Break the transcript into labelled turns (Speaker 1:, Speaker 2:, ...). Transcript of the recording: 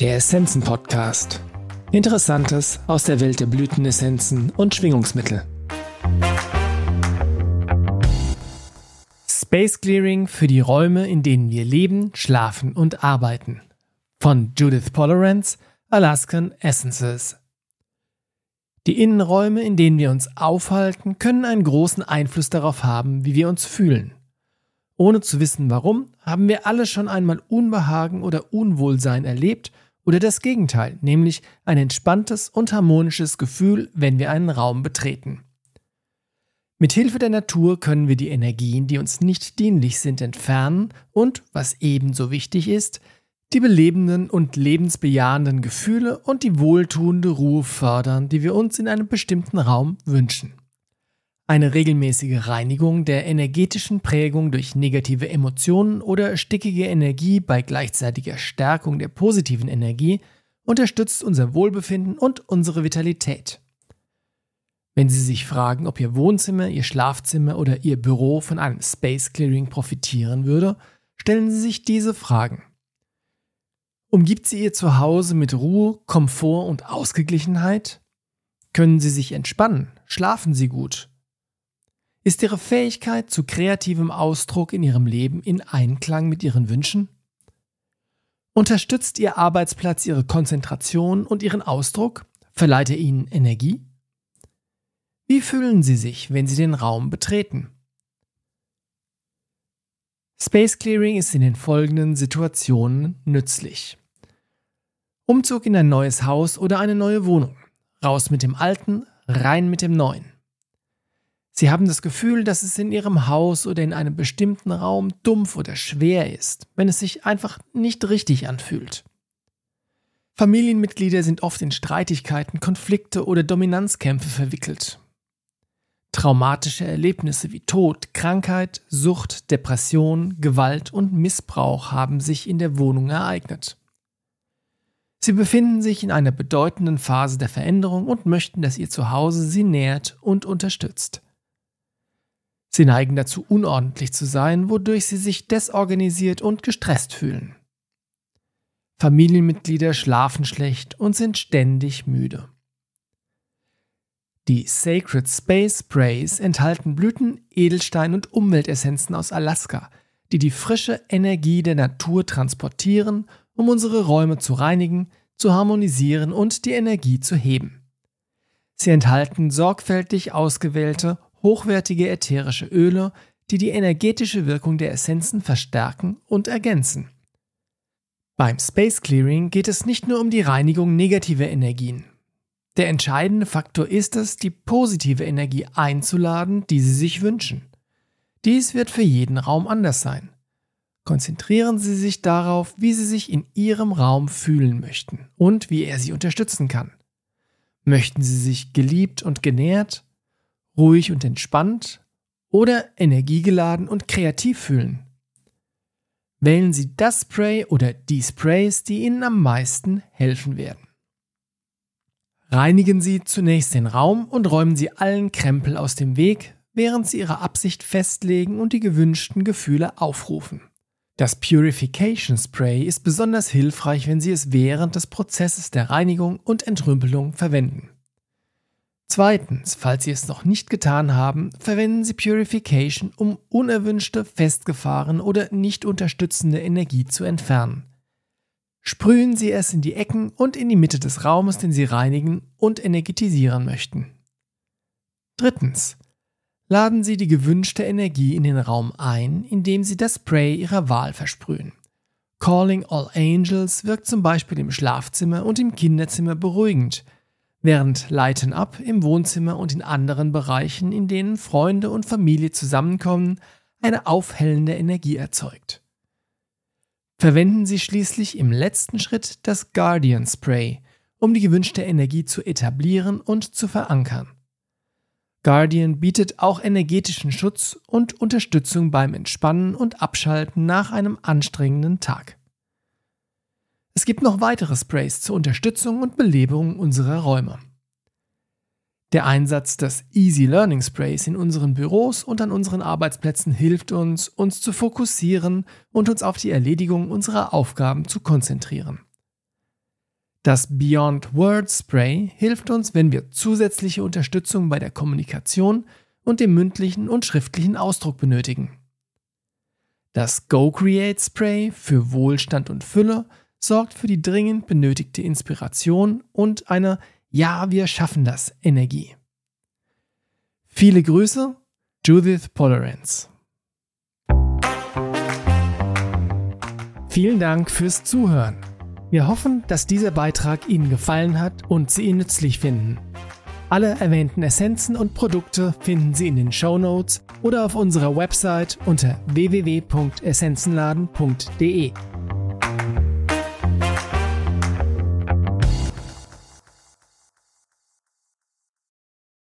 Speaker 1: Der Essenzen Podcast. Interessantes aus der Welt der Blütenessenzen und Schwingungsmittel. Space Clearing für die Räume, in denen wir leben, schlafen und arbeiten. Von Judith Polarance, Alaskan Essences. Die Innenräume, in denen wir uns aufhalten, können einen großen Einfluss darauf haben, wie wir uns fühlen. Ohne zu wissen warum, haben wir alle schon einmal Unbehagen oder Unwohlsein erlebt oder das Gegenteil, nämlich ein entspanntes und harmonisches Gefühl, wenn wir einen Raum betreten. Mit Hilfe der Natur können wir die Energien, die uns nicht dienlich sind, entfernen und, was ebenso wichtig ist, die belebenden und lebensbejahenden Gefühle und die wohltuende Ruhe fördern, die wir uns in einem bestimmten Raum wünschen. Eine regelmäßige Reinigung der energetischen Prägung durch negative Emotionen oder stickige Energie bei gleichzeitiger Stärkung der positiven Energie unterstützt unser Wohlbefinden und unsere Vitalität. Wenn Sie sich fragen, ob Ihr Wohnzimmer, Ihr Schlafzimmer oder Ihr Büro von einem Space Clearing profitieren würde, stellen Sie sich diese Fragen. Umgibt sie Ihr Zuhause mit Ruhe, Komfort und Ausgeglichenheit? Können Sie sich entspannen? Schlafen Sie gut? Ist Ihre Fähigkeit zu kreativem Ausdruck in Ihrem Leben in Einklang mit Ihren Wünschen? Unterstützt Ihr Arbeitsplatz Ihre Konzentration und Ihren Ausdruck? Verleiht er Ihnen Energie? Wie fühlen Sie sich, wenn Sie den Raum betreten? Space Clearing ist in den folgenden Situationen nützlich. Umzug in ein neues Haus oder eine neue Wohnung. Raus mit dem Alten, rein mit dem Neuen. Sie haben das Gefühl, dass es in Ihrem Haus oder in einem bestimmten Raum dumpf oder schwer ist, wenn es sich einfach nicht richtig anfühlt. Familienmitglieder sind oft in Streitigkeiten, Konflikte oder Dominanzkämpfe verwickelt. Traumatische Erlebnisse wie Tod, Krankheit, Sucht, Depression, Gewalt und Missbrauch haben sich in der Wohnung ereignet. Sie befinden sich in einer bedeutenden Phase der Veränderung und möchten, dass ihr Zuhause sie nährt und unterstützt. Sie neigen dazu, unordentlich zu sein, wodurch sie sich desorganisiert und gestresst fühlen. Familienmitglieder schlafen schlecht und sind ständig müde. Die Sacred Space Sprays enthalten Blüten, Edelstein und Umweltessenzen aus Alaska, die die frische Energie der Natur transportieren um unsere Räume zu reinigen, zu harmonisieren und die Energie zu heben. Sie enthalten sorgfältig ausgewählte, hochwertige ätherische Öle, die die energetische Wirkung der Essenzen verstärken und ergänzen. Beim Space Clearing geht es nicht nur um die Reinigung negativer Energien. Der entscheidende Faktor ist es, die positive Energie einzuladen, die Sie sich wünschen. Dies wird für jeden Raum anders sein. Konzentrieren Sie sich darauf, wie Sie sich in Ihrem Raum fühlen möchten und wie er Sie unterstützen kann. Möchten Sie sich geliebt und genährt, ruhig und entspannt oder energiegeladen und kreativ fühlen? Wählen Sie das Spray oder die Sprays, die Ihnen am meisten helfen werden. Reinigen Sie zunächst den Raum und räumen Sie allen Krempel aus dem Weg, während Sie Ihre Absicht festlegen und die gewünschten Gefühle aufrufen. Das Purification Spray ist besonders hilfreich, wenn Sie es während des Prozesses der Reinigung und Entrümpelung verwenden. Zweitens, falls Sie es noch nicht getan haben, verwenden Sie Purification, um unerwünschte, festgefahrene oder nicht unterstützende Energie zu entfernen. Sprühen Sie es in die Ecken und in die Mitte des Raumes, den Sie reinigen und energetisieren möchten. Drittens, laden Sie die gewünschte Energie in den Raum ein, indem Sie das Spray Ihrer Wahl versprühen. Calling All Angels wirkt zum Beispiel im Schlafzimmer und im Kinderzimmer beruhigend, während Lighten Up im Wohnzimmer und in anderen Bereichen, in denen Freunde und Familie zusammenkommen, eine aufhellende Energie erzeugt. Verwenden Sie schließlich im letzten Schritt das Guardian Spray, um die gewünschte Energie zu etablieren und zu verankern. Guardian bietet auch energetischen Schutz und Unterstützung beim Entspannen und Abschalten nach einem anstrengenden Tag. Es gibt noch weitere Sprays zur Unterstützung und Belebung unserer Räume. Der Einsatz des Easy Learning Sprays in unseren Büros und an unseren Arbeitsplätzen hilft uns, uns zu fokussieren und uns auf die Erledigung unserer Aufgaben zu konzentrieren. Das Beyond Words Spray hilft uns, wenn wir zusätzliche Unterstützung bei der Kommunikation und dem mündlichen und schriftlichen Ausdruck benötigen. Das Go Create Spray für Wohlstand und Fülle sorgt für die dringend benötigte Inspiration und eine Ja, wir schaffen das Energie. Viele Grüße, Judith Polerance. Vielen Dank fürs Zuhören. Wir hoffen, dass dieser Beitrag Ihnen gefallen hat und Sie ihn nützlich finden. Alle erwähnten Essenzen und Produkte finden Sie in den Show Notes oder auf unserer Website unter www.essenzenladen.de.